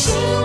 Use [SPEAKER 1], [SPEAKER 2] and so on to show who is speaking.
[SPEAKER 1] sure.